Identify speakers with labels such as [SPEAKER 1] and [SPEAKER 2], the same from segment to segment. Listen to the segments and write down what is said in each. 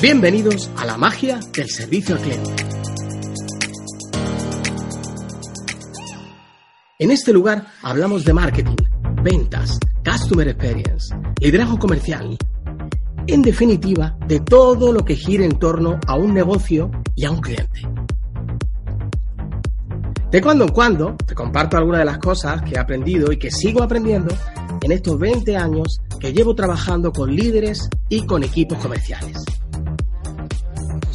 [SPEAKER 1] Bienvenidos a la magia del servicio al cliente. En este lugar hablamos de marketing, ventas, customer experience, liderazgo comercial, en definitiva, de todo lo que gire en torno a un negocio y a un cliente. De cuando en cuando te comparto algunas de las cosas que he aprendido y que sigo aprendiendo en estos 20 años que llevo trabajando con líderes y con equipos comerciales.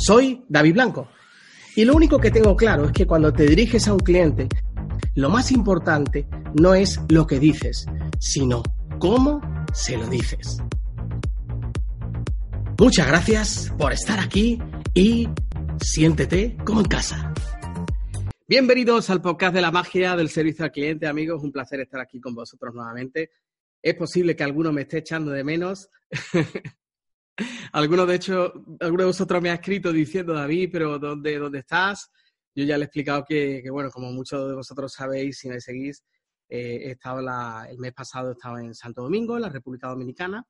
[SPEAKER 1] Soy David Blanco y lo único que tengo claro es que cuando te diriges a un cliente, lo más importante no es lo que dices, sino cómo se lo dices. Muchas gracias por estar aquí y siéntete como en casa. Bienvenidos al podcast de la magia del servicio al cliente, amigos. Un placer estar aquí con vosotros nuevamente. Es posible que alguno me esté echando de menos. alguno, de hecho, alguno de vosotros me ha escrito diciendo, David, pero ¿dónde, dónde estás? Yo ya le he explicado que, bueno, como muchos de vosotros sabéis, si me seguís, eh, he estado el mes pasado estaba en Santo Domingo, en la República Dominicana,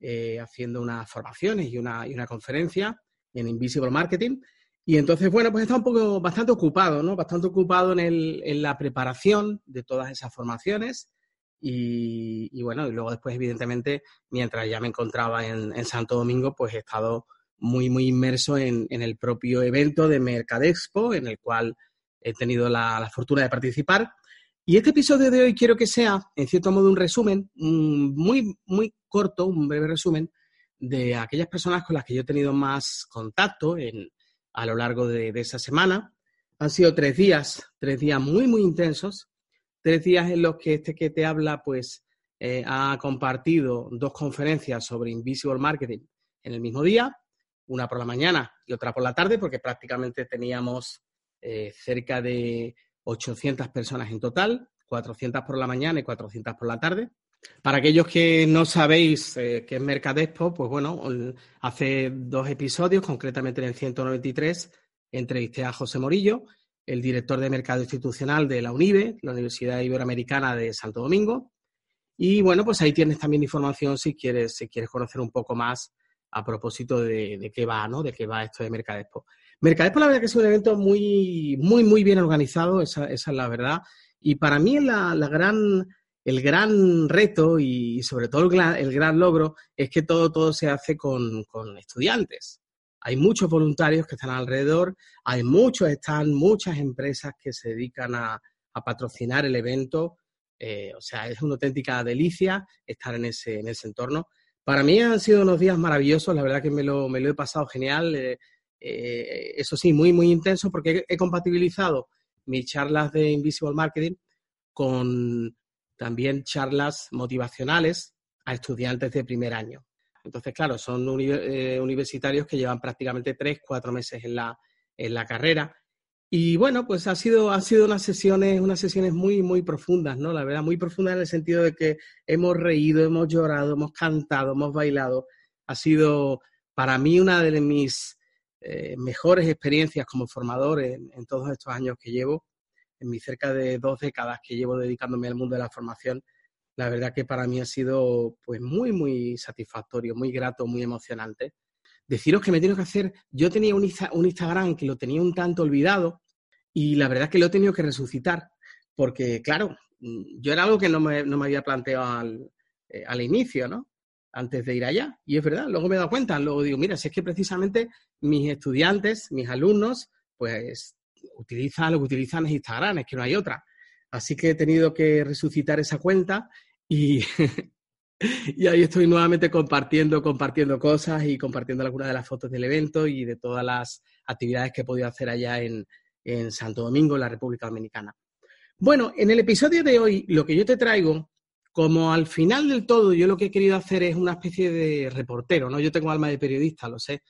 [SPEAKER 1] eh, haciendo unas formaciones y una, y una conferencia en Invisible Marketing. Y entonces, bueno, pues estaba un poco bastante ocupado, ¿no? Bastante ocupado en, el, en la preparación de todas esas formaciones. Y, bueno, y luego después, evidentemente, mientras ya me encontraba en, en Santo Domingo, pues he estado muy, muy inmerso en, en, el propio evento de Mercadexpo, en el cual he tenido la, la, fortuna de participar. Y este episodio de hoy quiero que sea, en cierto modo, un resumen muy, muy corto, un breve resumen de aquellas personas con las que yo he tenido más contacto en, a lo largo de esa semana. Han sido tres días, tres días muy, muy intensos, tres días en los que este que te habla, pues, eh, ha compartido dos conferencias sobre Invisible Marketing en el mismo día, una por la mañana y otra por la tarde, porque prácticamente teníamos eh, cerca de 800 personas en total, 400 por la mañana y 400 por la tarde. Para aquellos que no sabéis eh, qué es Mercadexpo, pues bueno, hace dos episodios, concretamente en el 193, entrevisté a José Morillo, el director de mercado institucional de la UNIBE, la Universidad Iberoamericana de Santo Domingo. Y bueno, pues ahí tienes también información si quieres, si quieres conocer un poco más a propósito de, qué va, ¿no? De qué va esto de Mercadexpo. Mercadexpo, la verdad que es un evento muy, muy, muy bien organizado, esa, esa es la verdad. Y para mí la gran el gran reto y sobre todo el gran, el gran logro es que todo, todo se hace con, con, estudiantes. Hay muchos voluntarios que están alrededor, hay muchos, están muchas empresas que se dedican a, a patrocinar el evento. Eh, o sea, es una auténtica delicia estar en ese, en ese entorno. Para mí han sido unos días maravillosos, la verdad que me lo, me lo he pasado genial. Eh, eh, eso sí, muy, muy intenso porque he, he compatibilizado mis charlas de Invisible Marketing con también charlas motivacionales a estudiantes de primer año. Entonces, claro, son eh, universitarios que llevan prácticamente tres, cuatro meses en la, en la carrera. Y bueno, pues ha sido, han sido unas sesiones, unas sesiones muy, muy profundas, ¿no? La verdad, muy profundas en el sentido de que hemos reído, hemos llorado, hemos cantado, hemos bailado. Ha sido para mí una de mis eh, mejores experiencias como formador en, en todos estos años que llevo en mis cerca de dos décadas que llevo dedicándome al mundo de la formación, la verdad que para mí ha sido pues muy, muy satisfactorio, muy grato, muy emocionante. Deciros que me tengo que hacer, yo tenía un, un Instagram que lo tenía un tanto olvidado y la verdad que lo he tenido que resucitar, porque claro, yo era algo que no me, no me había planteado al, eh, al inicio, ¿no? antes de ir allá. Y es verdad, luego me he dado cuenta, luego digo, mira, si es que precisamente mis estudiantes, mis alumnos, pues utiliza lo que utilizan es Instagram, es que no hay otra. Así que he tenido que resucitar esa cuenta y, y ahí estoy nuevamente compartiendo, compartiendo cosas y compartiendo algunas de las fotos del evento y de todas las actividades que he podido hacer allá en, en Santo Domingo, en la República Dominicana. Bueno, en el episodio de hoy lo que yo te traigo, como al final del todo yo lo que he querido hacer es una especie de reportero, ¿no? Yo tengo alma de periodista, lo sé,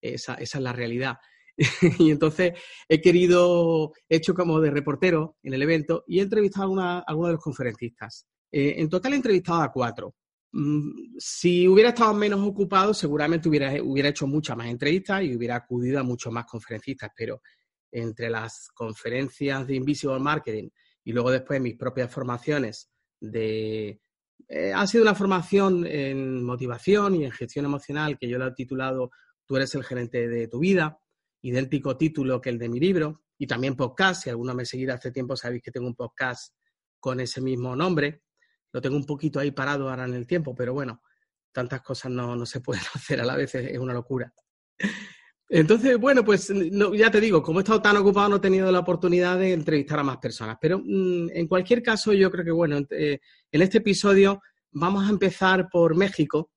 [SPEAKER 1] esa, esa es la realidad. y entonces he querido, he hecho como de reportero en el evento y he entrevistado a algunos de los conferencistas. Eh, en total he entrevistado a cuatro. Mm, si hubiera estado menos ocupado, seguramente hubiera, hubiera hecho muchas más entrevistas y hubiera acudido a muchos más conferencistas, pero entre las conferencias de Invisible Marketing y luego después mis propias formaciones de... Eh, ha sido una formación en motivación y en gestión emocional que yo la he titulado Tú eres el gerente de tu vida, idéntico título que el de mi libro, y también podcast. Si alguno me seguirá hace tiempo, sabéis que tengo un podcast con ese mismo nombre. Lo tengo un poquito ahí parado ahora en el tiempo, pero bueno, tantas cosas no, no se pueden hacer a la vez, es una locura. Entonces, bueno, pues ya te digo, como he estado tan ocupado, no he tenido la oportunidad de entrevistar a más personas. Pero mm, en cualquier caso, yo creo que, bueno, eh, en este episodio vamos a empezar por México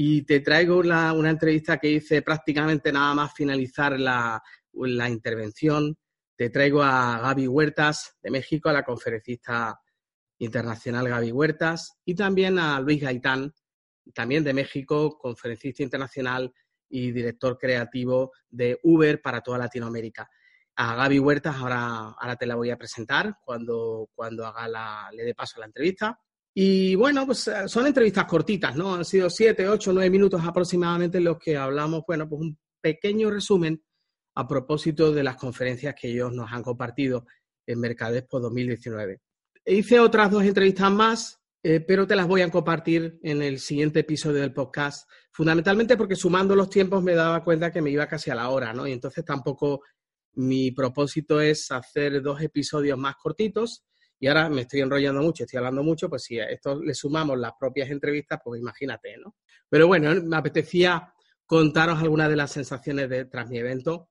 [SPEAKER 1] y te traigo una entrevista que hice prácticamente nada más finalizar la, la intervención. Te traigo a Gaby Huertas de México, a la conferencista internacional Gaby Huertas, y también a Luis Gaitán, también de México, conferencista internacional y director creativo de Uber para toda Latinoamérica. A Gaby Huertas ahora, ahora te la voy a presentar cuando, cuando haga la, le dé paso a la entrevista. Y bueno, pues eh, son entrevistas cortitas, ¿no? Han sido siete, ocho, nueve minutos aproximadamente en los que hablamos, bueno, pues un pequeño resumen a propósito de las conferencias que ellos nos han compartido en Mercadespo 2019. Hice otras dos entrevistas más eh, pero te las voy a compartir en el siguiente episodio del podcast, fundamentalmente porque sumando los tiempos me daba cuenta que me iba casi a la hora, ¿no? Y entonces tampoco mi propósito es hacer dos episodios más cortitos y ahora me estoy enrollando mucho, estoy hablando mucho, pues si a esto le sumamos las propias entrevistas, pues imagínate, ¿no? Pero bueno, me apetecía contaros algunas de las sensaciones de, tras mi evento.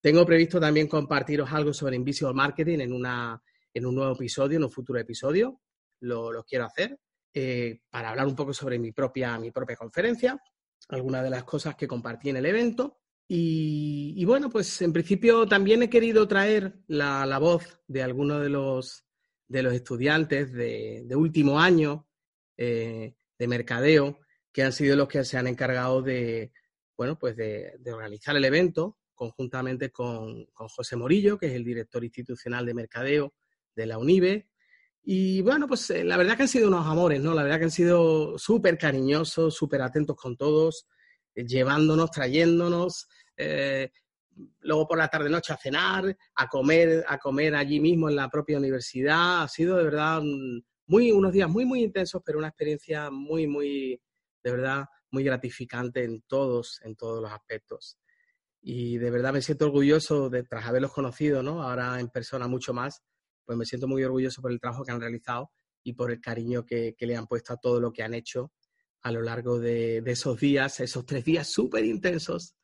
[SPEAKER 1] Tengo previsto también compartiros algo sobre Invisible Marketing en, una, en un nuevo episodio, en un futuro episodio lo, quiero hacer eh, para hablar un poco sobre mi propia, mi propia conferencia, algunas de las cosas que compartí en el evento. Y, bueno, pues en principio también he querido traer la, voz de algunos de los, de los estudiantes de, último año eh, de mercadeo, que han sido los que se han encargado de, bueno, pues de, organizar el evento conjuntamente con, con, José Morillo, que es el director institucional de mercadeo de la UNIBE, y bueno, pues eh, la verdad que han sido unos amores, ¿no? La verdad que han sido súper cariñosos, súper atentos con todos, eh, llevándonos, trayéndonos, luego por la tarde noche a cenar, a comer, a comer allí mismo en la propia universidad. Ha sido de verdad muy, unos días muy, muy intensos, pero una experiencia muy, muy, de verdad, muy gratificante en todos, en todos los aspectos. Y de verdad me siento orgulloso de, tras haberlos conocido, ¿no? Ahora en persona mucho más, pues me siento muy orgulloso por el trabajo que han realizado y por el cariño que, le han puesto a todo lo que han hecho a lo largo de, esos días, esos tres días súper intensos,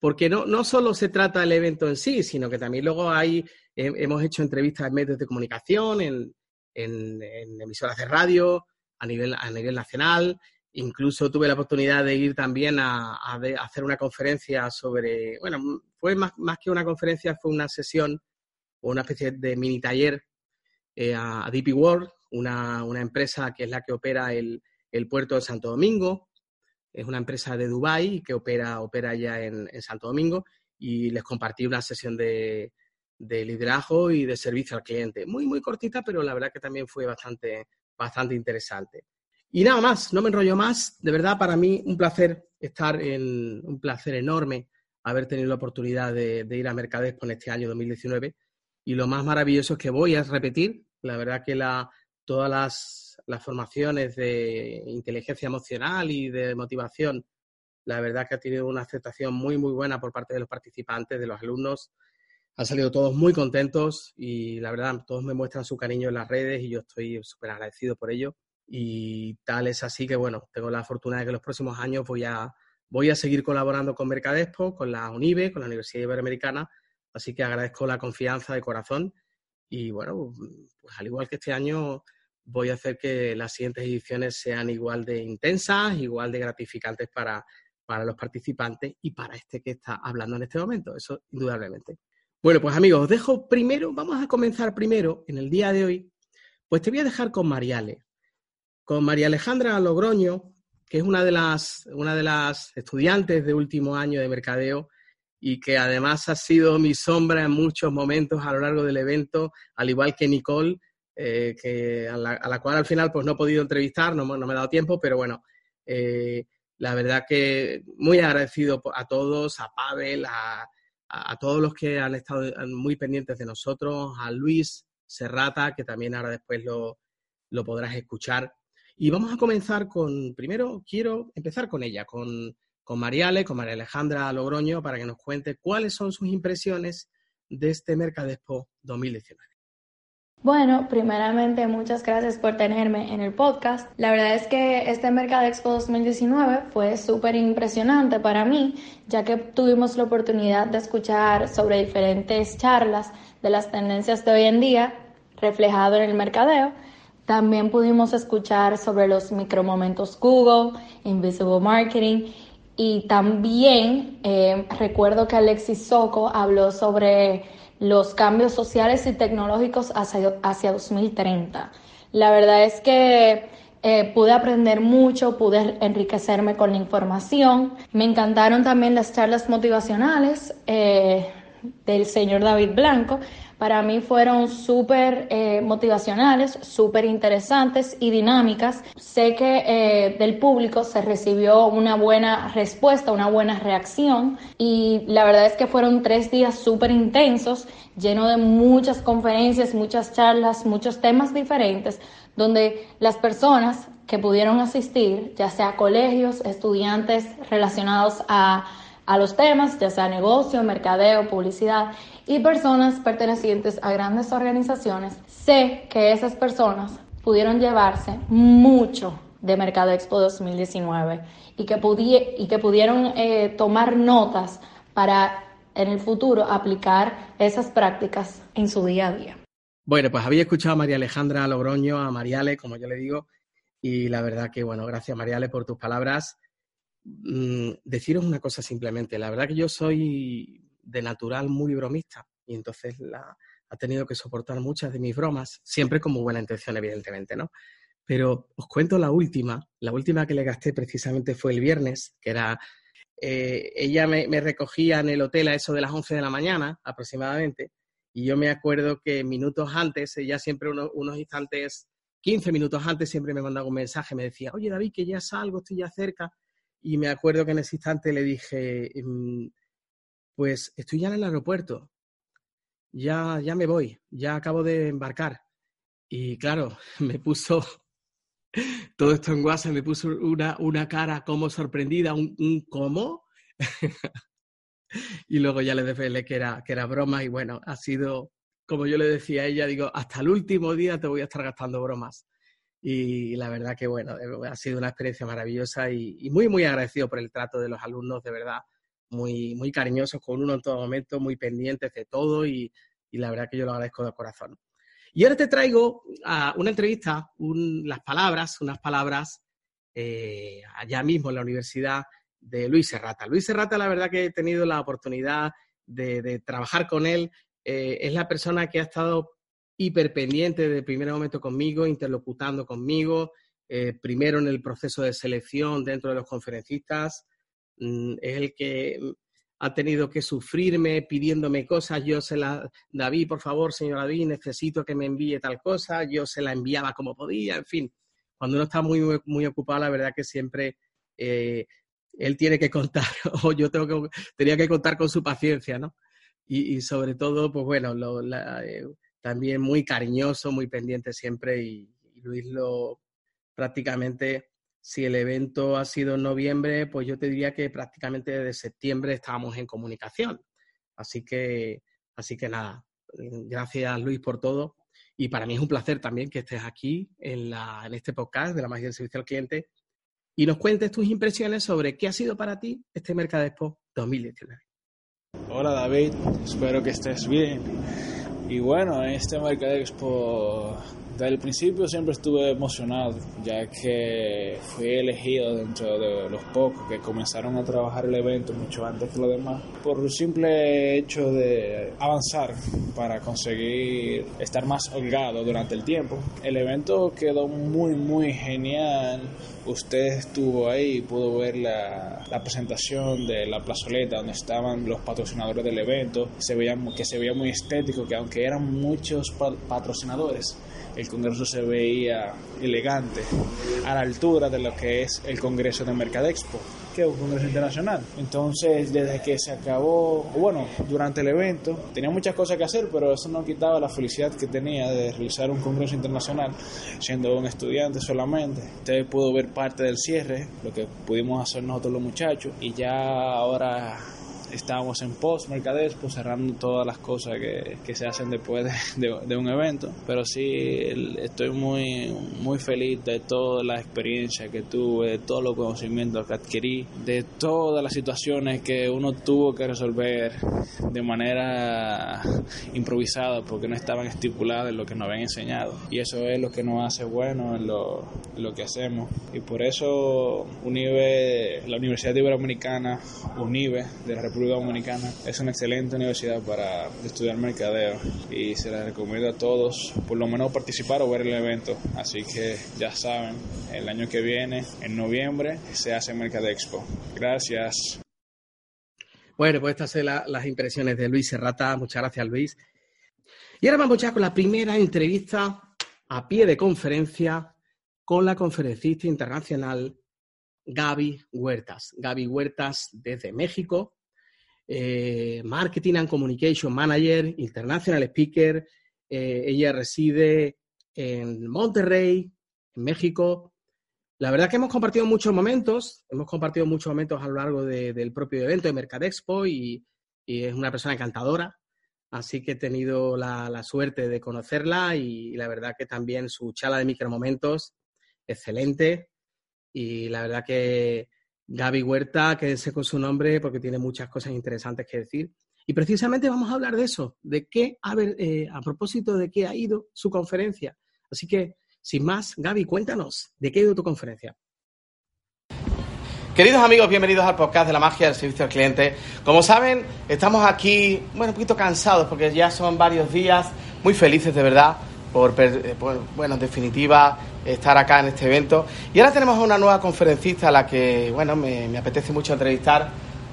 [SPEAKER 1] porque no, no solo se trata del evento en sí, sino que también luego hay, hemos hecho entrevistas en medios de comunicación, en, emisoras de radio, a nivel, a nivel nacional, incluso tuve la oportunidad de ir también a, hacer una conferencia sobre, bueno, fue más, más que una conferencia, fue una sesión una especie de mini taller eh, a, DP World, una, empresa que es la que opera el, puerto de Santo Domingo. Es una empresa de Dubái que opera, opera ya en, Santo Domingo y les compartí una sesión de, liderazgo y de servicio al cliente. Muy, muy cortita, pero la verdad que también fue bastante, bastante interesante. Y nada más, no me enrollo más. De verdad, para mí un placer estar en, un placer enorme haber tenido la oportunidad de, ir a Mercadespo en este año 2019 y lo más maravilloso es que voy a repetir. La verdad que la, todas las, las formaciones de inteligencia emocional y de motivación, la verdad que ha tenido una aceptación muy, muy buena por parte de los participantes, de los alumnos. Han salido todos muy contentos y la verdad todos me muestran su cariño en las redes y yo estoy súper agradecido por ello. Y tal es así que, bueno, tengo la fortuna de que los próximos años voy a, voy a seguir colaborando con Mercadespo, con la UNIBE, con la Universidad Iberoamericana Así que agradezco la confianza de corazón y bueno, pues al igual que este año voy a hacer que las siguientes ediciones sean igual de intensas, igual de gratificantes para, para los participantes y para este que está hablando en este momento, eso indudablemente. Bueno, pues amigos, os dejo primero, vamos a comenzar primero en el día de hoy, pues te voy a dejar con Mariale, con María Alejandra Logroño, que es una de las, una de las estudiantes de último año de mercadeo y que además ha sido mi sombra en muchos momentos a lo largo del evento, al igual que Nicole, eh, que a la, cual al final pues no he podido entrevistar, no, no me ha dado tiempo, pero bueno, eh, la verdad que muy agradecido a todos, a Pavel, a, a, todos los que han estado muy pendientes de nosotros, a Luis Serrata, que también ahora después lo, lo podrás escuchar. Y vamos a comenzar con, primero quiero empezar con ella, con con Mariale, con María Alejandra Logroño, para que nos cuente cuáles son sus impresiones de este Mercadexpo 2019.
[SPEAKER 2] Bueno, primeramente muchas gracias por tenerme en el podcast. La verdad es que este Mercadexpo 2019 fue súper impresionante para mí, ya que tuvimos la oportunidad de escuchar sobre diferentes charlas de las tendencias de hoy en día reflejado en el mercadeo. También pudimos escuchar sobre los micromomentos Google, Invisible Marketing y también eh, recuerdo que Alexis Soco habló sobre los cambios sociales y tecnológicos hacia, hacia 2030. La verdad es que eh, pude aprender mucho, pude enriquecerme con la información. Me encantaron también las charlas motivacionales eh, del señor David Blanco, para mí fueron súper eh, motivacionales, súper interesantes y dinámicas. Sé que eh, del público se recibió una buena respuesta, una buena reacción y la verdad es que fueron tres días súper intensos, llenos de muchas conferencias, muchas charlas, muchos temas diferentes, donde las personas que pudieron asistir, ya sea colegios, estudiantes relacionados a a los temas, ya sea negocio, mercadeo, publicidad y personas pertenecientes a grandes organizaciones, sé que esas personas pudieron llevarse mucho de Mercado Expo 2019 y que, y que pudieron eh, tomar notas para en el futuro aplicar esas prácticas en su día a día.
[SPEAKER 1] Bueno, pues había escuchado a María Alejandra Logroño, a Mariale, como yo le digo, y la verdad que, bueno, gracias Mariale por tus palabras. Mm, deciros una cosa simplemente. La verdad que yo soy de natural muy bromista y entonces la, ha tenido que soportar muchas de mis bromas, siempre con muy buena intención, evidentemente, ¿no? Pero os cuento la última. La última que le gasté precisamente fue el viernes, que era... Eh, ella me, recogía en el hotel a eso de las 11 de la mañana aproximadamente y yo me acuerdo que minutos antes, ella siempre unos instantes, 15 minutos antes siempre me mandaba un mensaje, me decía, oye David, que ya salgo, estoy ya cerca y me acuerdo que en ese instante le dije, em, pues estoy ya en el aeropuerto, ya, ya me voy, ya acabo de embarcar. Y claro, me puso todo esto en WhatsApp, me puso una, una cara como sorprendida, un, un cómo. y luego ya le desvelé que era, que era broma y bueno, ha sido, como yo le decía a ella, digo, hasta el último día te voy a estar gastando bromas y la verdad que bueno, eh, ha sido una experiencia maravillosa y, muy, muy agradecido por el trato de los alumnos, de verdad, muy, muy cariñosos con uno en todo momento, muy pendientes de todo y, la verdad que yo lo agradezco de corazón. Y ahora te traigo a una entrevista, las palabras, unas palabras eh, allá mismo en la Universidad de Luis Serrata. Luis Serrata, la verdad que he tenido la oportunidad de, trabajar con él. Eh, es la persona que ha estado hiperpendiente de primer momento conmigo, interlocutando conmigo, eh, primero en el proceso de selección dentro de los conferencistas, es el que mm, ha tenido que sufrirme pidiéndome cosas, yo se la, David, por favor, señor David, necesito que me envíe tal cosa, yo se la enviaba como podía, en fin, cuando uno está muy, muy, ocupado, la verdad que siempre eh, él tiene que contar, o yo tengo que, tenía que contar con su paciencia, ¿no? Y, sobre todo, pues bueno, eh, también muy cariñoso, muy pendiente siempre y, Luis lo prácticamente, si el evento ha sido en noviembre, pues yo te diría que prácticamente desde septiembre estábamos en comunicación. Así que, así que nada, gracias Luis por todo. Y para mí es un placer también que estés aquí en, la, en este podcast de la magia del servicio al cliente y nos cuentes tus impresiones sobre qué ha sido para ti este Mercadexpo 2019.
[SPEAKER 3] Hola David, espero que estés bien. Y bueno, en este Mercado Expo, desde el principio siempre estuve emocionado, ya que fui elegido dentro de los pocos que comenzaron a trabajar el evento mucho antes que los demás, por el simple hecho de avanzar para conseguir estar más holgado durante el tiempo. El evento quedó muy, muy genial. Usted estuvo ahí pudo ver la, la presentación de la plazoleta donde estaban los patrocinadores del evento, se veía, que se veía muy estético, que aunque eran muchos patrocinadores, el Congreso se veía elegante, a la altura de lo que es el Congreso de Mercadexpo que un congreso internacional. Entonces, desde que se acabó, bueno, durante el evento, tenía muchas cosas que hacer, pero eso no quitaba la felicidad que tenía de realizar un congreso internacional, siendo un estudiante solamente. Usted pudo ver parte del cierre, lo que pudimos hacer nosotros los muchachos, y ya ahora estábamos en post mercadespo pues cerrando todas las cosas que, que se hacen después de, de, un evento. Pero sí estoy muy muy feliz de toda la experiencia que tuve de todos los conocimientos que adquirí de todas las situaciones que uno tuvo que resolver de manera improvisada porque no estaban estipuladas en lo que nos habían enseñado. Y eso es lo que nos hace bueno en lo, en lo que hacemos. Y por eso UNIBE, la Universidad Iberoamericana UNIBE de la República Dominicana es una excelente universidad para estudiar mercadeo y se la recomiendo a todos por lo menos participar o ver el evento. Así que ya saben, el año que viene, en noviembre, se hace Mercadexpo. Gracias.
[SPEAKER 1] Bueno, pues estas son las impresiones de Luis Serrata. Muchas gracias, Luis. Y ahora vamos ya con la primera entrevista a pie de conferencia con la conferencista internacional Gaby Huertas. Gaby Huertas desde México eh, Marketing and Communication Manager, International Speaker. Eh, ella reside en Monterrey, en México. La verdad que hemos compartido muchos momentos, hemos compartido muchos momentos a lo largo del propio evento de Mercadexpo y, y, es una persona encantadora. Así que he tenido la, suerte de conocerla y, la verdad que también su charla de micromomentos, excelente. Y la verdad que Gaby Huerta, quédense con su nombre porque tiene muchas cosas interesantes que decir. Y precisamente vamos a hablar de eso, de qué, a, ver, eh, a propósito de qué ha ido su conferencia. Así que, sin más, Gaby, cuéntanos, ¿de qué ha ido tu conferencia? Queridos amigos, bienvenidos al podcast de la magia del servicio al cliente. Como saben, estamos aquí, bueno, un poquito cansados porque ya son varios días, muy felices de verdad por, eh, bueno, en definitiva, estar acá en este evento. Y ahora tenemos una nueva conferencista a la que, bueno, me, apetece mucho entrevistar,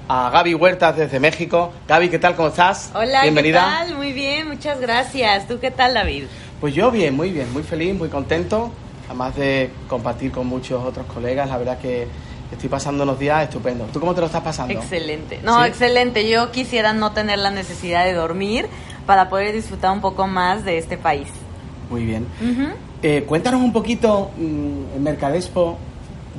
[SPEAKER 1] a Gaby Huertas desde México. Gaby, ¿qué tal? ¿Cómo estás?
[SPEAKER 4] Hola, Bienvenida. ¿qué tal? Muy bien, muchas gracias. ¿Tú qué tal, David?
[SPEAKER 1] Pues yo bien, muy bien, muy feliz, muy contento, además de compartir con muchos otros colegas, la verdad que estoy pasando unos días estupendos. ¿Tú cómo te lo estás pasando?
[SPEAKER 4] Excelente. No, excelente. Yo quisiera no tener la necesidad de dormir para poder disfrutar un poco más de este país.
[SPEAKER 1] Muy bien. Eh, cuéntanos un poquito mm, en Mercadespo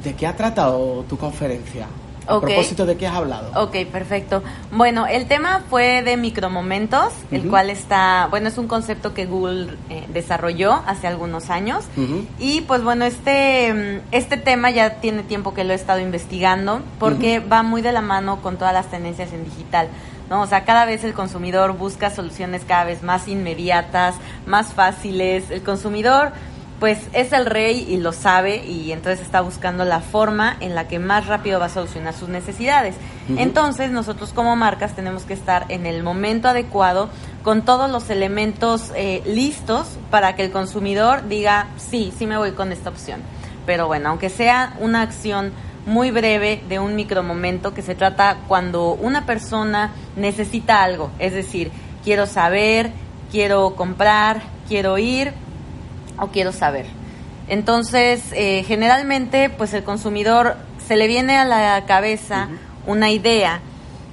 [SPEAKER 1] de qué ha tratado tu conferencia. A propósito de qué has hablado.
[SPEAKER 4] Ok, perfecto. Bueno, el tema fue de micromomentos, el cual está, bueno, es un concepto que Google eh, desarrolló hace algunos años. Y pues bueno, este, mm, este tema ya tiene tiempo que lo he estado investigando porque va muy de la mano con todas las tendencias en digital. ¿No? O sea, cada vez el consumidor busca soluciones cada vez más inmediatas, más fáciles. El consumidor, pues, es el rey y lo sabe y entonces está buscando la forma en la que más rápido va a solucionar sus necesidades. Entonces, nosotros como marcas tenemos que estar en el momento adecuado con todos los elementos eh, listos para que el consumidor diga, sí, sí me voy con esta opción. Pero bueno, aunque sea una acción muy breve de un micromomento que se trata cuando una persona necesita algo, es decir, quiero saber, quiero comprar, quiero ir o quiero saber. Entonces, eh, generalmente, pues el consumidor se le viene a la cabeza una idea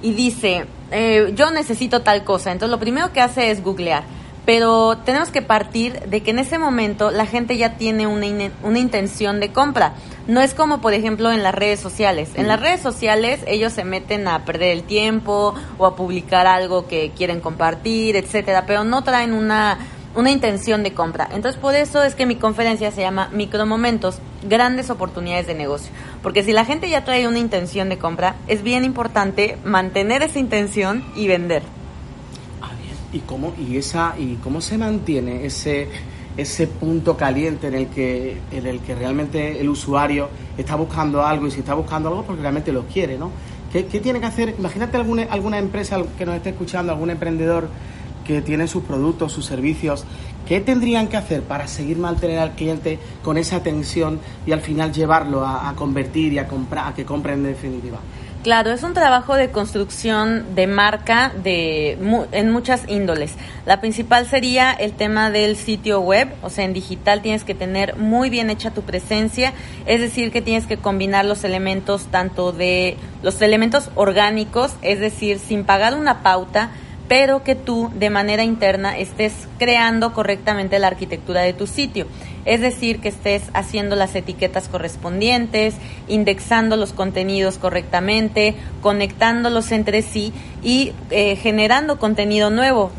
[SPEAKER 4] y dice, eh, yo necesito tal cosa. Entonces, lo primero que hace es googlear pero tenemos que partir de que en ese momento la gente ya tiene una, una intención de compra. No es como, por ejemplo, en las redes sociales. En las redes sociales ellos se meten a perder el tiempo o a publicar algo que quieren compartir, etcétera, pero no traen una, una intención de compra. Entonces, por eso es que mi conferencia se llama Micromomentos, grandes oportunidades de negocio. Porque si la gente ya trae una intención de compra, es bien importante mantener esa intención y vender
[SPEAKER 1] y cómo y esa y cómo se mantiene ese ese punto caliente en el que en el que realmente el usuario está buscando algo y si está buscando algo porque realmente lo quiere, ¿no? ¿Qué, tiene que hacer? Imagínate alguna, alguna empresa que nos esté escuchando, algún emprendedor que tiene sus productos, sus servicios, ¿qué tendrían que hacer para seguir mantener al cliente con esa atención y al final llevarlo a, a convertir y a comprar, a que compre en definitiva?
[SPEAKER 4] Claro, es un trabajo de construcción de marca de en muchas índoles. La principal sería el tema del sitio web, o sea, en digital tienes que tener muy bien hecha tu presencia, es decir, que tienes que combinar los elementos tanto de los elementos orgánicos, es decir, sin pagar una pauta, pero que tú de manera interna estés creando correctamente la arquitectura de tu sitio. Es decir, que estés haciendo las etiquetas correspondientes, indexando los contenidos correctamente, conectándolos entre sí y eh, generando contenido nuevo,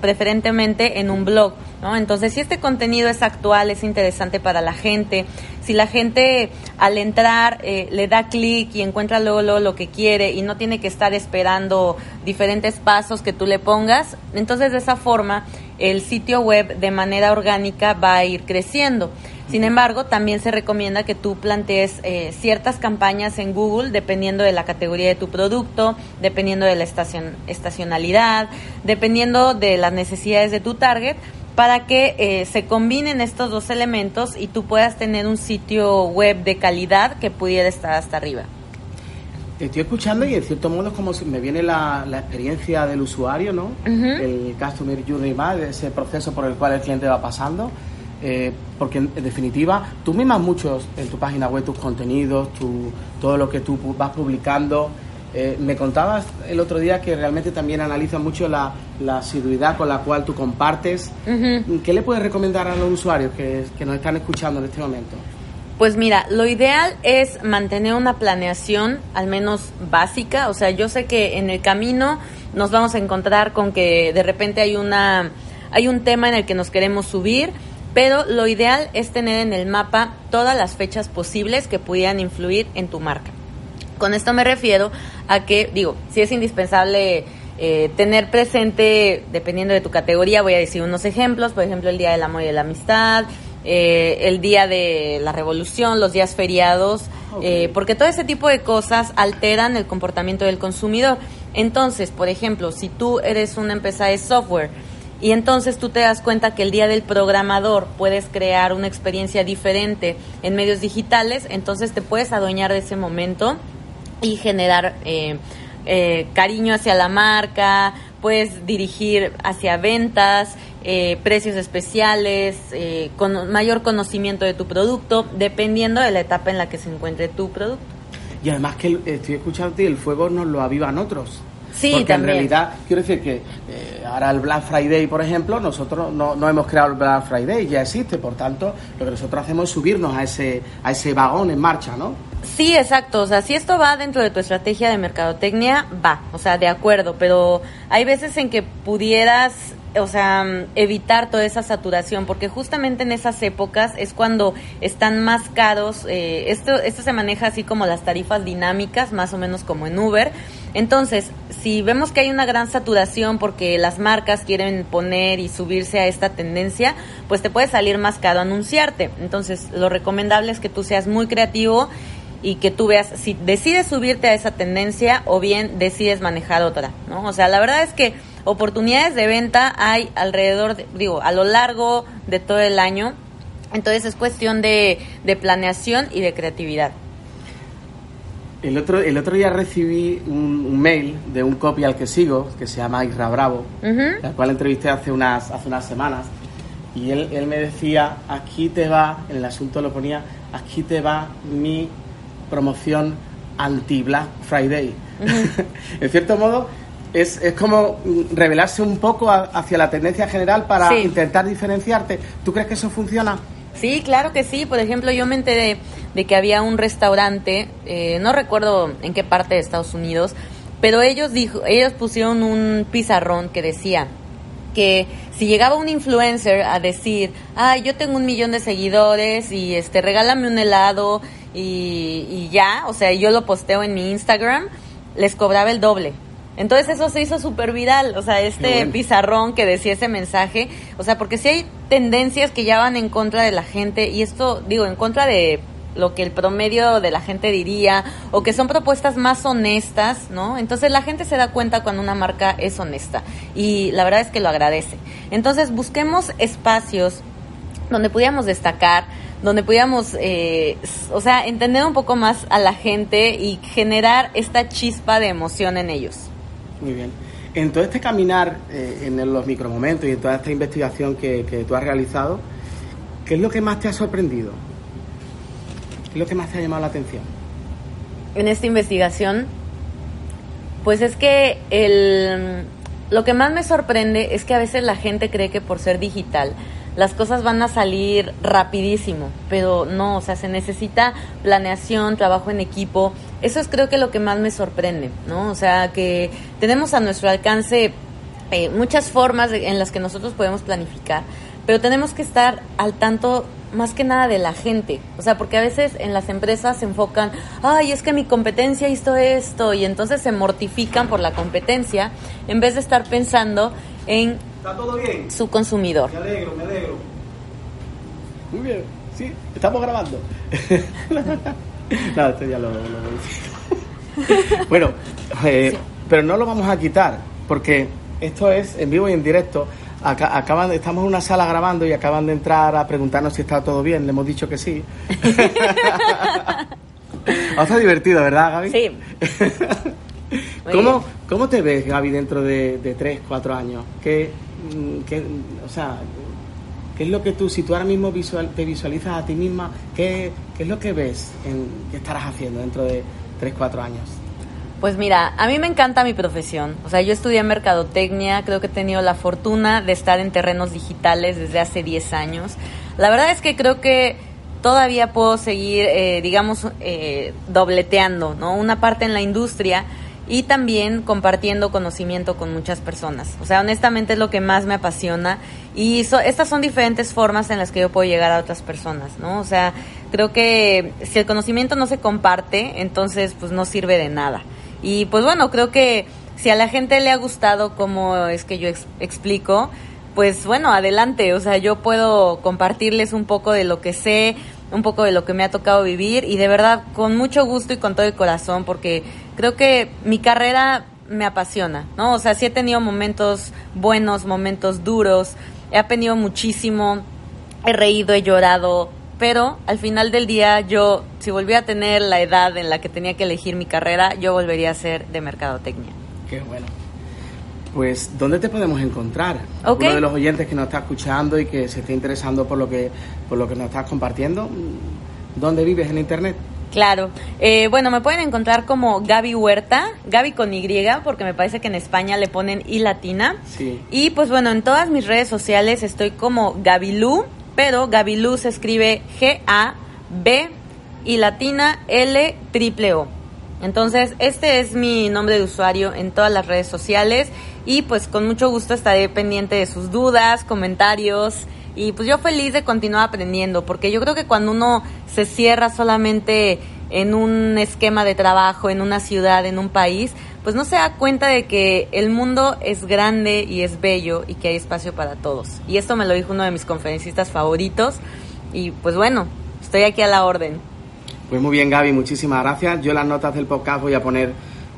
[SPEAKER 4] preferentemente en un blog. Entonces, si este contenido es actual, es interesante para la gente, si la gente al entrar eh, le da clic y encuentra luego, lo que quiere y no tiene que estar esperando diferentes pasos que tú le pongas, entonces de esa forma el sitio web de manera orgánica va a ir creciendo. Sin embargo, también se recomienda que tú plantees eh, ciertas campañas en Google dependiendo de la categoría de tu producto, dependiendo de la estación, estacionalidad, dependiendo de las necesidades de tu target para que eh, se combinen estos dos elementos y tú puedas tener un sitio web de calidad que pudiera estar hasta arriba.
[SPEAKER 1] Te estoy escuchando y en cierto modo es como si me viene la, experiencia del usuario, ¿no? El Customer Journey Map, ese proceso por el cual el cliente va pasando. Eh, porque en, definitiva tú mimas mucho en tu página web tus contenidos, tu, todo lo que tú vas publicando. Eh, me contabas el otro día que realmente también analizas mucho la, la asiduidad con la cual tú compartes. ¿Qué le puedes recomendar a los usuarios que, que nos están escuchando en este momento?
[SPEAKER 4] Pues mira, lo ideal es mantener una planeación al menos básica. O sea, yo sé que en el camino nos vamos a encontrar con que de repente hay una hay un tema en el que nos queremos subir, pero lo ideal es tener en el mapa todas las fechas posibles que pudieran influir en tu marca. Con esto me refiero a que, digo, si es indispensable eh, tener presente, dependiendo de tu categoría, voy a decir unos ejemplos, por ejemplo, el Día del Amor y de la Amistad, eh, el Día de la Revolución, los días feriados, eh, porque todo ese tipo de cosas alteran el comportamiento del consumidor. Entonces, por ejemplo, si tú eres una empresa de software, y entonces tú te das cuenta que el día del programador puedes crear una experiencia diferente en medios digitales, entonces te puedes adueñar de ese momento y generar eh, eh, cariño hacia la marca, puedes dirigir hacia ventas, eh, precios especiales, con mayor conocimiento de tu producto, dependiendo de la etapa en la que se encuentre tu producto.
[SPEAKER 1] Y además que estoy escuchando el fuego nos lo avivan otros.
[SPEAKER 4] Sí,
[SPEAKER 1] Porque
[SPEAKER 4] en
[SPEAKER 1] realidad, quiero decir que eh, ahora el Black Friday, por ejemplo, nosotros no, no, hemos creado el Black Friday, ya existe, por tanto, lo que nosotros hacemos es subirnos a ese, a ese vagón en marcha, ¿no?
[SPEAKER 4] Sí, exacto. O sea, si esto va dentro de tu estrategia de mercadotecnia, va. O sea, de acuerdo. Pero hay veces en que pudieras o sea, evitar toda esa saturación, porque justamente en esas épocas es cuando están más caros. Eh, esto, esto se maneja así como las tarifas dinámicas, más o menos como en Uber. Entonces, si vemos que hay una gran saturación porque las marcas quieren poner y subirse a esta tendencia, pues te puede salir más caro anunciarte. Entonces, lo recomendable es que tú seas muy creativo y que tú veas si decides subirte a esa tendencia o bien decides manejar otra, ¿no? O sea, la verdad es que oportunidades de venta hay alrededor, digo, a lo largo de todo el año. Entonces es cuestión de, de planeación y de creatividad.
[SPEAKER 1] El otro, el otro día recibí un, mail de un copy al que sigo, que se llama Isra Bravo, al cual entrevisté hace unas, hace unas semanas. Y él, él me decía, aquí te va, en el asunto lo ponía, aquí te va mi promoción anti-Black Friday. en cierto modo, es, es, como revelarse un poco hacia la tendencia general para intentar diferenciarte. ¿Tú crees que eso funciona?
[SPEAKER 4] Sí, claro que sí. Por ejemplo, yo me enteré de que había un restaurante, eh, no recuerdo en qué parte de Estados Unidos, pero ellos dijo, ellos pusieron un pizarrón que decía que si llegaba un influencer a decir, ah, yo tengo un millón de seguidores y este, regálame un helado y, y ya, o sea, yo lo posteo en mi Instagram, les cobraba el doble. Entonces eso se hizo súper viral, o sea, este pizarrón que decía ese mensaje, o sea, porque si hay tendencias que ya van en contra de la gente y esto, digo, en contra de lo que el promedio de la gente diría o que son propuestas más honestas, ¿no? Entonces la gente se da cuenta cuando una marca es honesta y la verdad es que lo agradece. Entonces busquemos espacios donde pudiéramos destacar donde pudiéramos, eh, o sea, entender un poco más a la gente y generar esta chispa de emoción en ellos.
[SPEAKER 1] Muy bien. En todo este caminar, eh, en los micromomentos y en toda esta investigación que, que tú has realizado, ¿qué es lo que más te ha sorprendido? ¿Qué es lo que más te ha llamado la atención?
[SPEAKER 4] En esta investigación, pues es que el, lo que más me sorprende es que a veces la gente cree que por ser digital las cosas van a salir rapidísimo, pero no, o sea, se necesita planeación, trabajo en equipo. Eso es creo que lo que más me sorprende, ¿no? O sea, que tenemos a nuestro alcance eh, muchas formas en las que nosotros podemos planificar, pero tenemos que estar al tanto más que nada de la gente. O sea, porque a veces en las empresas se enfocan, ay, es que mi competencia hizo esto, y entonces se mortifican por la competencia, en vez de estar pensando en su consumidor.
[SPEAKER 1] Me alegro, me alegro. Muy bien, sí, estamos grabando. no, esto ya lo, Bueno, eh, pero no lo vamos a quitar, porque esto es en vivo y en directo acaban, estamos en una sala grabando y acaban de entrar a preguntarnos si está todo bien. Le hemos dicho que sí. ha estado divertido, ¿verdad, Gaby?
[SPEAKER 4] Sí.
[SPEAKER 1] ¿Cómo, ¿Cómo, te ves, Gaby, dentro de, de 3, 4 años? ¿Qué, mm, qué, o sea, ¿qué es lo que tú, si tú ahora mismo visual, te visualizas a ti misma, ¿qué, qué es lo que ves en, que estarás haciendo dentro de 3, 4 años?
[SPEAKER 4] Pues mira, a mí me encanta mi profesión. O sea, yo estudié mercadotecnia, creo que he tenido la fortuna de estar en terrenos digitales desde hace 10 años. La verdad es que creo que todavía puedo seguir, eh, digamos, eh, dobleteando, ¿no? Una parte en la industria y también compartiendo conocimiento con muchas personas. O sea, honestamente es lo que más me apasiona y estas son diferentes formas en las que yo puedo llegar a otras personas, ¿no? O sea, creo que si el conocimiento no se comparte, entonces pues no sirve de nada. Y pues bueno, creo que si a la gente le ha gustado cómo es que yo explico, pues bueno, adelante, o sea, yo puedo compartirles un poco de lo que sé, un poco de lo que me ha tocado vivir y de verdad con mucho gusto y con todo el corazón porque creo que mi carrera me apasiona, ¿no? O sea, sí he tenido momentos buenos, momentos duros, he aprendido muchísimo, he reído, he llorado, pero al final del día yo, si volviera a tener la edad en la que tenía que elegir mi carrera, yo volvería a ser de mercadotecnia.
[SPEAKER 1] Qué bueno. Pues, ¿dónde te podemos encontrar? Uno de los oyentes que nos está escuchando y que se esté interesando por lo que, por lo que nos estás compartiendo, ¿dónde vives en Internet?
[SPEAKER 4] Claro. Eh, bueno, me pueden encontrar como Gaby Huerta, Gaby con Y, porque me parece que en España le ponen I latina.
[SPEAKER 1] Sí.
[SPEAKER 4] Y pues bueno, en todas mis redes sociales estoy como Gabilú, pero Gabilú se escribe G-A-B y latina L triple O. Entonces, este es mi nombre de usuario en todas las redes sociales y pues con mucho gusto estaré pendiente de sus dudas, comentarios y pues yo feliz de continuar aprendiendo porque yo creo que cuando uno se cierra solamente en un esquema de trabajo, en una ciudad, en un país, pues no se da cuenta de que el mundo es grande y es bello y que hay espacio para todos. Y esto me lo dijo uno de mis conferencistas favoritos y pues bueno, estoy aquí a la orden.
[SPEAKER 1] Pues muy bien Gaby, muchísimas gracias. Yo las notas del podcast voy a poner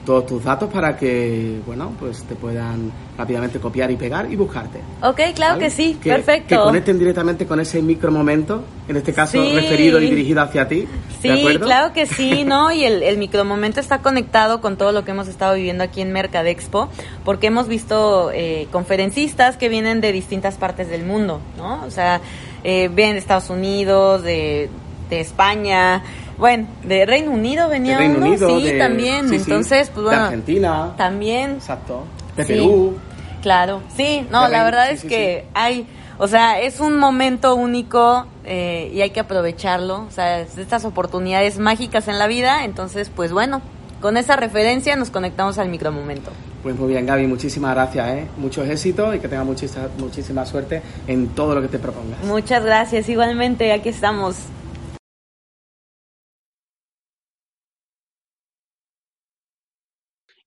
[SPEAKER 1] todos tus datos para que, bueno, pues te puedan rápidamente copiar y pegar y buscarte.
[SPEAKER 4] Ok, claro que sí, perfecto.
[SPEAKER 1] Que conecten directamente con ese micro momento, en este caso referido y dirigido hacia ti.
[SPEAKER 4] Sí, claro que sí, ¿no? Y el, el micromomento está conectado con todo lo que hemos estado viviendo aquí en Mercadexpo, porque hemos visto eh, conferencistas que vienen de distintas partes del mundo, ¿no? O sea, eh, vienen de Estados Unidos, de, de España, bueno, de Reino Unido venía
[SPEAKER 1] Reino
[SPEAKER 4] uno,
[SPEAKER 1] Unido,
[SPEAKER 4] sí, también. Entonces, pues bueno.
[SPEAKER 1] De Argentina.
[SPEAKER 4] También.
[SPEAKER 1] Exacto. De Perú.
[SPEAKER 4] Claro, sí, no, la verdad es que hay, o sea, es un momento único eh, y hay que aprovecharlo. O sea, estas oportunidades mágicas en la vida. Entonces, pues bueno, con esa referencia nos conectamos al micromomento.
[SPEAKER 1] Pues muy bien, Gaby, muchísimas gracias, ¿eh? muchos éxitos y que tengas muchísima, muchísima suerte en todo lo que te propongas.
[SPEAKER 4] Muchas gracias, igualmente, aquí estamos.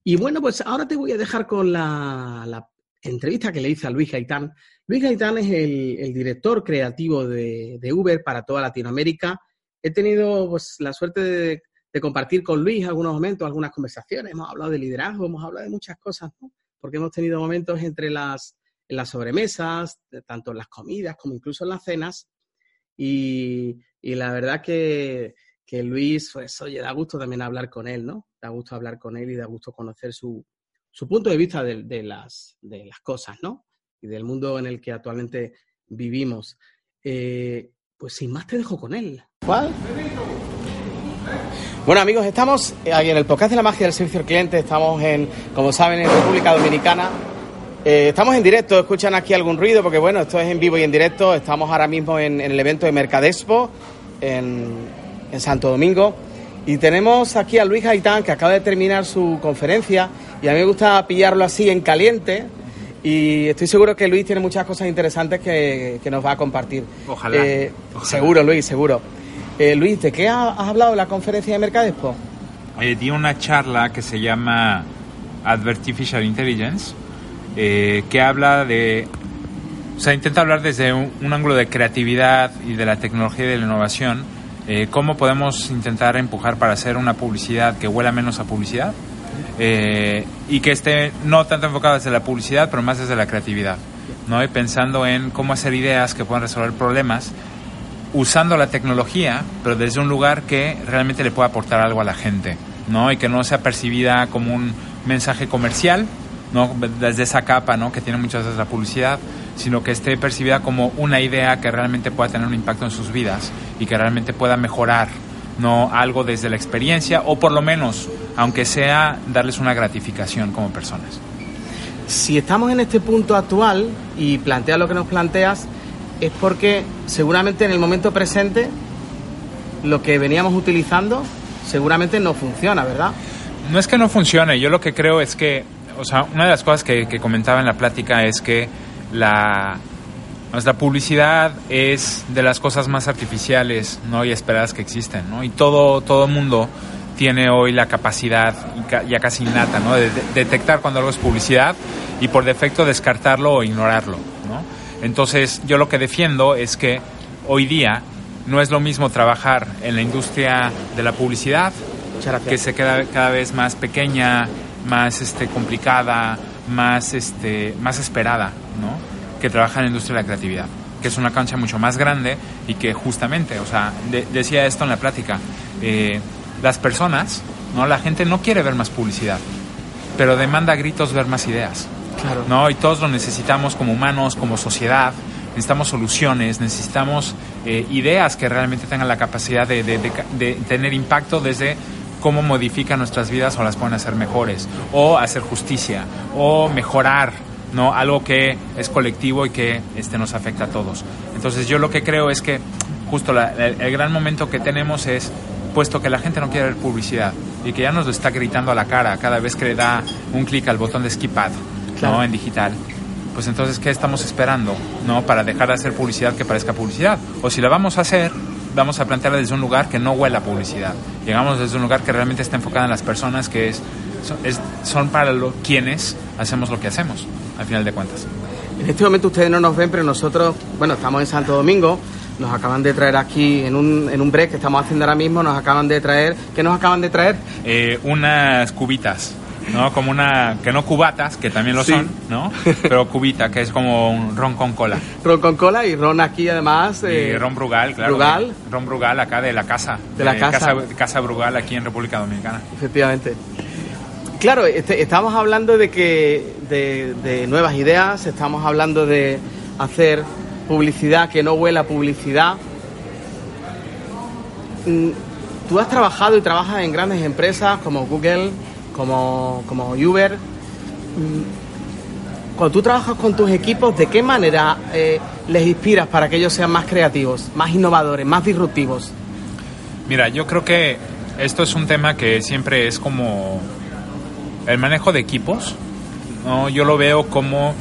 [SPEAKER 1] Y bueno, pues ahora te voy a dejar con la, entrevista que le hice a Luis Gaitán. Luis Gaitán es el, director creativo de, Uber para toda Latinoamérica. He tenido pues, la suerte de, compartir con Luis algunos momentos, algunas conversaciones. Hemos hablado de liderazgo, hemos hablado de muchas cosas, ¿no? porque hemos tenido momentos entre las, en las sobremesas, tanto en las comidas como incluso en las cenas. Y, Y la verdad que, que Luis, pues oye, da gusto también hablar con él, ¿no? Da gusto hablar con él y da gusto conocer su, su punto de vista de, las, de las cosas, ¿no? Y del mundo en el que actualmente vivimos. Eh, pues sin más te dejo con él. ¿Cuál? Bueno amigos, estamos aquí en el podcast de la magia del servicio al cliente, estamos en, como saben, en República Dominicana. Eh, estamos en directo, escuchan aquí algún ruido porque bueno, esto es en vivo y en directo. Estamos ahora mismo en, el evento de Mercadexpo en, en Santo Domingo. Y tenemos aquí a Luis Gaitán, que acaba de terminar su conferencia, y a mí me gusta pillarlo así en caliente, y estoy seguro que Luis tiene muchas cosas interesantes que, nos va a compartir.
[SPEAKER 5] Eh,
[SPEAKER 1] ojalá, Seguro, Luis, seguro. Eh, Luis, ¿de qué has hablado en la conferencia de Mercadexpo?
[SPEAKER 5] Eh, di una charla que se llama Artificial Intelligence, eh, que habla de... O sea, intenta hablar desde un, ángulo de creatividad y de la tecnología y de la innovación, cómo podemos intentar empujar para hacer una publicidad que huela menos a publicidad eh, y que esté no tanto enfocado desde la publicidad, pero más desde la creatividad, ¿no? Y pensando en cómo hacer ideas que puedan resolver problemas usando la tecnología, pero desde un lugar que realmente le pueda aportar algo a la gente, ¿no? Y que no sea percibida como un mensaje comercial, ¿no? Desde esa capa, ¿no? Que tiene muchas veces la publicidad, sino que esté percibida como una idea que realmente pueda tener un impacto en sus vidas y que realmente pueda mejorar no algo desde la experiencia o por lo menos, aunque sea, darles una gratificación como personas.
[SPEAKER 1] Si estamos en este punto actual y planteas lo que nos planteas, es porque seguramente en el momento presente lo que veníamos utilizando seguramente no funciona, ¿verdad?
[SPEAKER 5] No es que no funcione, yo lo que creo es que, o sea, una de las cosas que, que comentaba en la plática es que la, nuestra publicidad es de las cosas más artificiales ¿no? y esperadas que existen. ¿no? Y todo, todo mundo tiene hoy la capacidad ya casi innata ¿no? de, detectar cuando algo es publicidad y por defecto descartarlo o ignorarlo. ¿no? Entonces yo lo que defiendo es que hoy día no es lo mismo trabajar en la industria de la publicidad, que se queda cada vez más pequeña, más este, complicada, más, este, más esperada. ¿No? que trabaja en la industria de la creatividad, que es una cancha mucho más grande y que justamente, o sea, decía esto en la plática, eh, las personas, ¿no? La gente no quiere ver más publicidad, pero demanda a gritos ver más ideas. Claro. ¿no? Y todos lo necesitamos como humanos, como sociedad. Necesitamos soluciones, necesitamos eh, ideas que realmente tengan la capacidad de, de tener impacto desde cómo modifican nuestras vidas o las pueden hacer mejores, o hacer justicia, o mejorar no algo que es colectivo y que este, nos afecta a todos. Entonces yo lo que creo es que justo el, gran momento que tenemos es, puesto que la gente no quiere ver publicidad y que ya nos lo está gritando a la cara cada vez que le da un clic al botón de skipad ¿no? en digital, pues entonces, ¿qué estamos esperando no para dejar de hacer publicidad que parezca publicidad? O si la vamos a hacer, vamos a plantearla desde un lugar que no huela a publicidad. Llegamos desde un lugar que realmente está enfocada en las personas, que es, son, para lo, quienes hacemos lo que hacemos al final de cuentas.
[SPEAKER 1] En este momento ustedes no nos ven, pero nosotros, bueno, estamos en Santo Domingo, nos acaban de traer aquí en un, en un break que estamos haciendo ahora mismo, nos acaban de traer, ¿qué nos acaban de traer?
[SPEAKER 5] Eh, unas cubitas. ¿no? Como una, que no cubatas, que también lo son, ¿no? Pero cubita, que es como un ron con cola.
[SPEAKER 1] Ron con cola y ron aquí además.
[SPEAKER 5] y eh, ron Brugal, claro.
[SPEAKER 1] Brugal.
[SPEAKER 5] Ron Brugal acá de la casa.
[SPEAKER 1] De, la casa.
[SPEAKER 5] casa. Brugal aquí en República Dominicana.
[SPEAKER 1] Efectivamente. Claro, este, estamos hablando de que de, nuevas ideas, estamos hablando de hacer publicidad que no huela publicidad. Mm, tú has trabajado y trabajas en grandes empresas como Google, como, como Uber. Mm, cuando tú trabajas con tus equipos, ¿de qué manera eh, les inspiras para que ellos sean más creativos, más innovadores, más disruptivos?
[SPEAKER 5] Mira, yo creo que esto es un tema que siempre es como el manejo de equipos, ¿no? yo lo veo como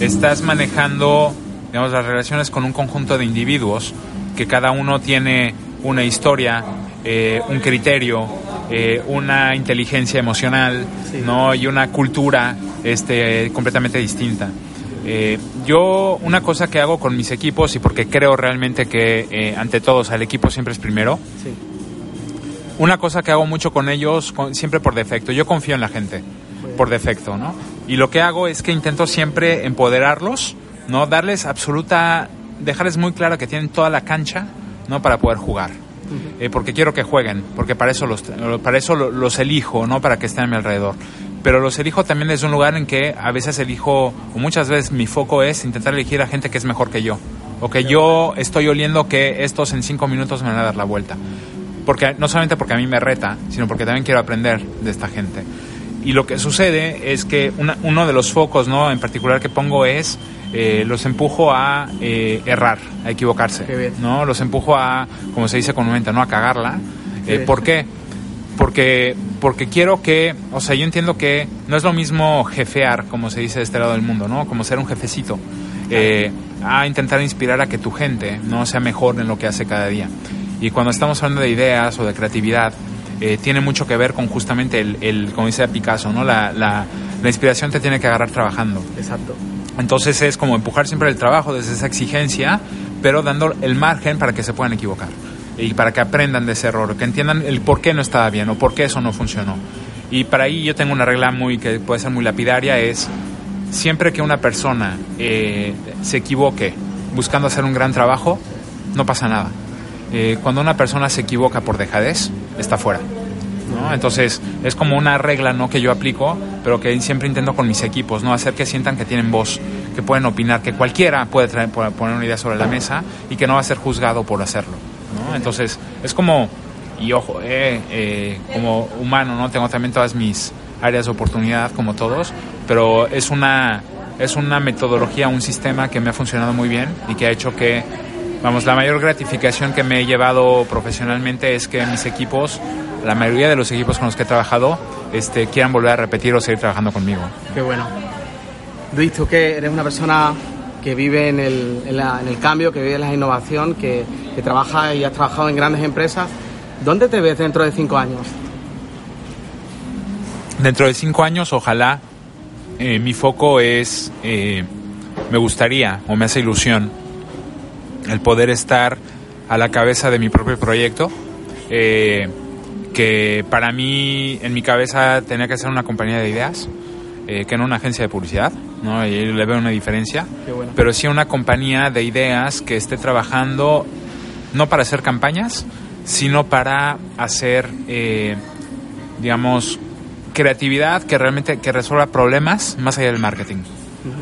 [SPEAKER 5] estás manejando digamos, las relaciones con un conjunto de individuos que cada uno tiene una historia, eh, un criterio, eh, una inteligencia emocional ¿no? y una cultura este, completamente distinta. Eh, yo una cosa que hago con mis equipos y porque creo realmente que ante todos el equipo siempre es primero, una cosa que hago mucho con ellos, siempre por defecto, yo confío en la gente, por defecto, ¿no? Y lo que hago es que intento siempre empoderarlos, ¿no? Darles absoluta, dejarles muy claro que tienen toda la cancha, ¿no? Para poder jugar. Eh, porque quiero que jueguen, porque para eso los, para eso los elijo, no para que estén a mi alrededor. Pero los elijo también desde un lugar en que a veces elijo, o muchas veces mi foco es intentar elegir a gente que es mejor que yo, o que yo estoy oliendo que estos en cinco minutos me van a dar la vuelta. Porque, no solamente porque a mí me reta, sino porque también quiero aprender de esta gente. Y lo que sucede es que uno de los focos, ¿no? En particular que pongo es eh, los empujo a eh, errar, a equivocarse, ¿no? Los empujo a, como se dice comúnmente, ¿no? A cagarla. Eh, ¿Por qué? Porque, porque quiero que, o sea, yo entiendo que no es lo mismo jefear, como se dice de este lado del mundo, ¿no? Como ser un jefecito, a intentar inspirar a que tu gente, ¿no? Sea mejor en lo que hace cada día. Y cuando estamos hablando de ideas o de creatividad, tiene mucho que ver con justamente el, el como dice Picasso, ¿no? La, la, la inspiración te tiene que agarrar trabajando.
[SPEAKER 1] Exacto.
[SPEAKER 5] Entonces es como empujar siempre el trabajo desde esa exigencia, pero dando el margen para que se puedan equivocar y para que aprendan de ese error, que entiendan el por qué no estaba bien o por qué eso no funcionó. Y para ahí yo tengo una regla muy que puede ser muy lapidaria, es siempre que una persona eh, se equivoque buscando hacer un gran trabajo, no pasa nada. Eh, cuando una persona se equivoca por dejadez, está fuera. Entonces es como una regla ¿no? que yo aplico, pero que siempre intento con mis equipos, ¿no? hacer que sientan que tienen voz, que pueden opinar, que cualquiera puede traer, poner una idea sobre la mesa y que no va a ser juzgado por hacerlo. ¿no? Entonces es como, y ojo, eh, eh, como humano, ¿no? tengo también todas mis áreas de oportunidad como todos, pero es una, es una metodología, un sistema que me ha funcionado muy bien y que ha hecho que vamos, la mayor gratificación que me he llevado profesionalmente es que mis equipos la mayoría de los equipos con los que he trabajado este, quieran volver a repetir o seguir trabajando conmigo.
[SPEAKER 1] Qué bueno. Luis, tú que eres una persona que vive en el, en, el cambio, que vive en la innovación, que, que, trabaja y has trabajado en grandes empresas, ¿dónde te ves dentro de cinco años?
[SPEAKER 5] Dentro de cinco años, ojalá, eh, mi foco es, eh, me gustaría o me hace ilusión el poder estar a la cabeza de mi propio proyecto. Eh, que para mí, en mi cabeza, tenía que ser una compañía de ideas, eh, que no una agencia de publicidad, ¿no? Y le veo una diferencia, pero sí una compañía de ideas que esté trabajando no para hacer campañas, sino para hacer, eh, digamos, creatividad que realmente que resuelva problemas más allá del marketing.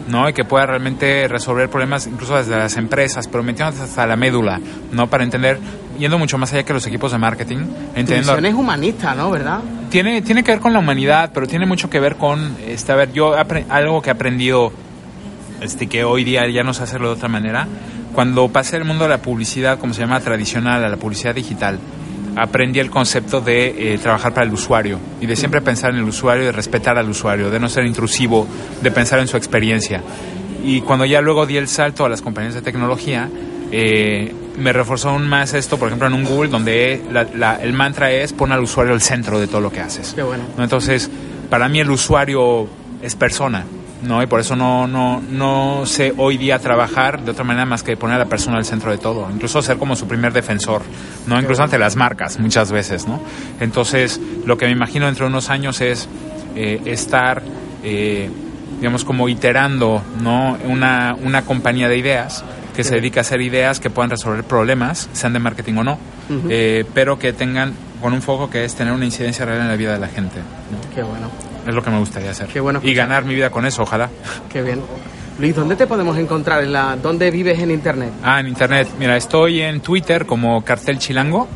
[SPEAKER 5] ¿No? Y que pueda realmente resolver problemas incluso desde las empresas, pero metiéndonos hasta la médula, ¿no? Para entender, yendo mucho más allá que los equipos de marketing.
[SPEAKER 1] Entendiendo, tu es humanista, ¿no? ¿Verdad?
[SPEAKER 5] Tiene, tiene que ver con la humanidad, pero tiene mucho que ver con, este, a ver, yo algo que he aprendido, este, que hoy día ya no sé hacerlo de otra manera, cuando pasé el mundo de la publicidad, como se llama tradicional, a la publicidad digital, aprendí el concepto de eh, trabajar para el usuario y de siempre pensar en el usuario, de respetar al usuario, de no ser intrusivo, de pensar en su experiencia. Y cuando ya luego di el salto a las compañías de tecnología, eh, me reforzó aún más esto, por ejemplo, en un Google, donde el mantra es pon al usuario al centro de todo lo que haces.
[SPEAKER 1] Qué bueno.
[SPEAKER 5] Entonces, para mí el usuario es persona ¿no? Y por eso no, no, no sé hoy día trabajar de otra manera más que poner a la persona al centro de todo, incluso ser como su primer defensor, ¿no? Incluso ante las marcas muchas veces, ¿no? Entonces, lo que me imagino dentro de unos años es eh, estar, eh, digamos, como iterando, ¿no? Una, una compañía de ideas que se dedica a hacer ideas que puedan resolver problemas, sean de marketing o no, eh, pero que tengan con un foco que es tener una incidencia real en la vida de la gente.
[SPEAKER 1] Qué bueno.
[SPEAKER 5] Es lo que me gustaría hacer.
[SPEAKER 1] Qué bueno.
[SPEAKER 5] Y ganar mi vida con eso, ojalá.
[SPEAKER 1] Qué bien. Luis, ¿dónde te podemos encontrar? ¿En la, ¿Dónde vives en Internet?
[SPEAKER 5] Ah, en Internet. Mira, estoy en Twitter como Cartel Chilango.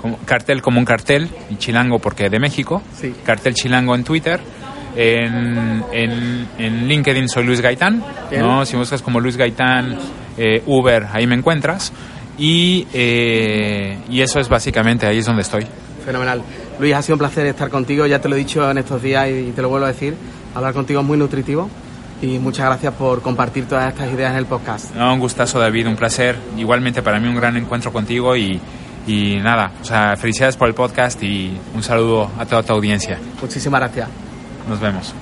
[SPEAKER 5] Como, cartel como un cartel y Chilango porque de México.
[SPEAKER 1] Sí.
[SPEAKER 5] Cartel Chilango en Twitter. En, en, LinkedIn soy Luis Gaitán. ¿no? Si buscas como Luis Gaitán eh, Uber, ahí me encuentras. Y, eh, y eso es básicamente, ahí es donde estoy.
[SPEAKER 1] Fenomenal. Luis, ha sido un placer estar contigo, ya te lo he dicho en estos días y te lo vuelvo a decir. Hablar contigo es muy nutritivo y muchas gracias por compartir todas estas ideas en el podcast.
[SPEAKER 5] un gustazo, David, un placer. Igualmente para mí un gran encuentro contigo y, y nada, o sea, felicidades por el podcast y un saludo a toda tu audiencia.
[SPEAKER 1] Muchísimas gracias.
[SPEAKER 5] Nos vemos.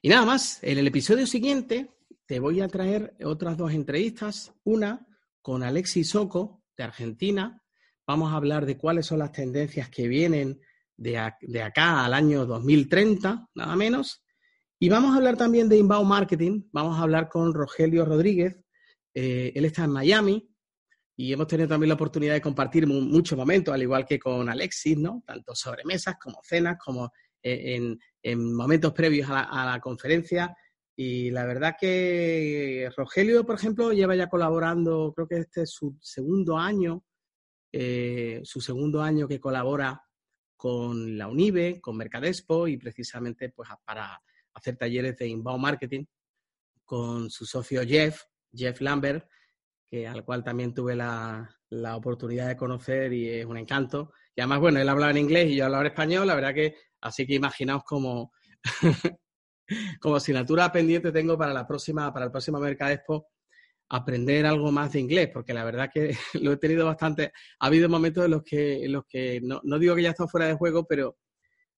[SPEAKER 1] Y nada más, en el episodio siguiente te voy a traer otras dos entrevistas, una con Alexis Soco de Argentina Vamos a hablar de cuáles son las tendencias que vienen de, acá al año 2030, nada menos. Y vamos a hablar también de inbound marketing. Vamos a hablar con Rogelio Rodríguez. Eh, él está en Miami. y hemos tenido también la oportunidad de compartir muchos momentos, al igual que con Alexis, ¿no? Tanto sobre mesas como cenas, como en, momentos previos a la, conferencia. Y la verdad que Rogelio, por ejemplo, lleva ya colaborando, creo que este es su segundo año, eh, su segundo año que colabora con la UNIBE, con Mercadespo y precisamente pues para hacer talleres de inbound marketing con su socio Jeff, Jeff Lambert, que, al cual también tuve la, oportunidad de conocer y es un encanto. Y además, bueno, él hablaba en inglés y yo hablaba en español, la verdad que, así que imaginaos como, como asignatura pendiente tengo para la próxima, para el próximo Mercadespo aprender algo más de inglés, porque la verdad que lo he tenido bastante. Ha habido momentos en los que, los que no, digo que ya está fuera de juego, pero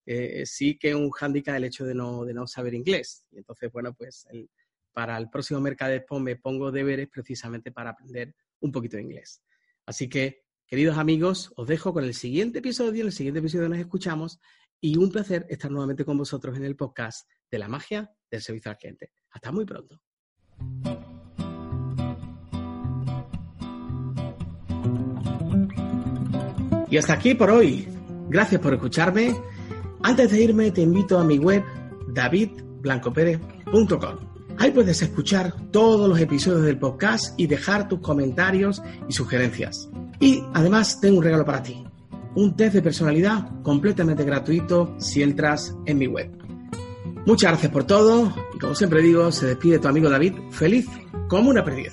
[SPEAKER 1] eh, sí que es un hándicap el hecho de no, de no saber inglés. Entonces, bueno, pues para el próximo Mercadexpo me pongo deberes precisamente para aprender un poquito de inglés. Así que, queridos amigos, os dejo con el siguiente episodio. En el siguiente episodio nos escuchamos y un placer estar nuevamente con vosotros en el podcast de la magia del servicio al cliente. Hasta muy pronto. Y hasta aquí por hoy. Gracias por escucharme. Antes de irme, te invito a mi web davidblancopérez.com Ahí puedes escuchar todos los episodios del podcast y dejar tus comentarios y sugerencias. Y además tengo un regalo para ti. Un test de personalidad completamente gratuito si entras en mi web. Muchas gracias por todo y como siempre digo, se despide tu amigo David feliz como un aprendiz.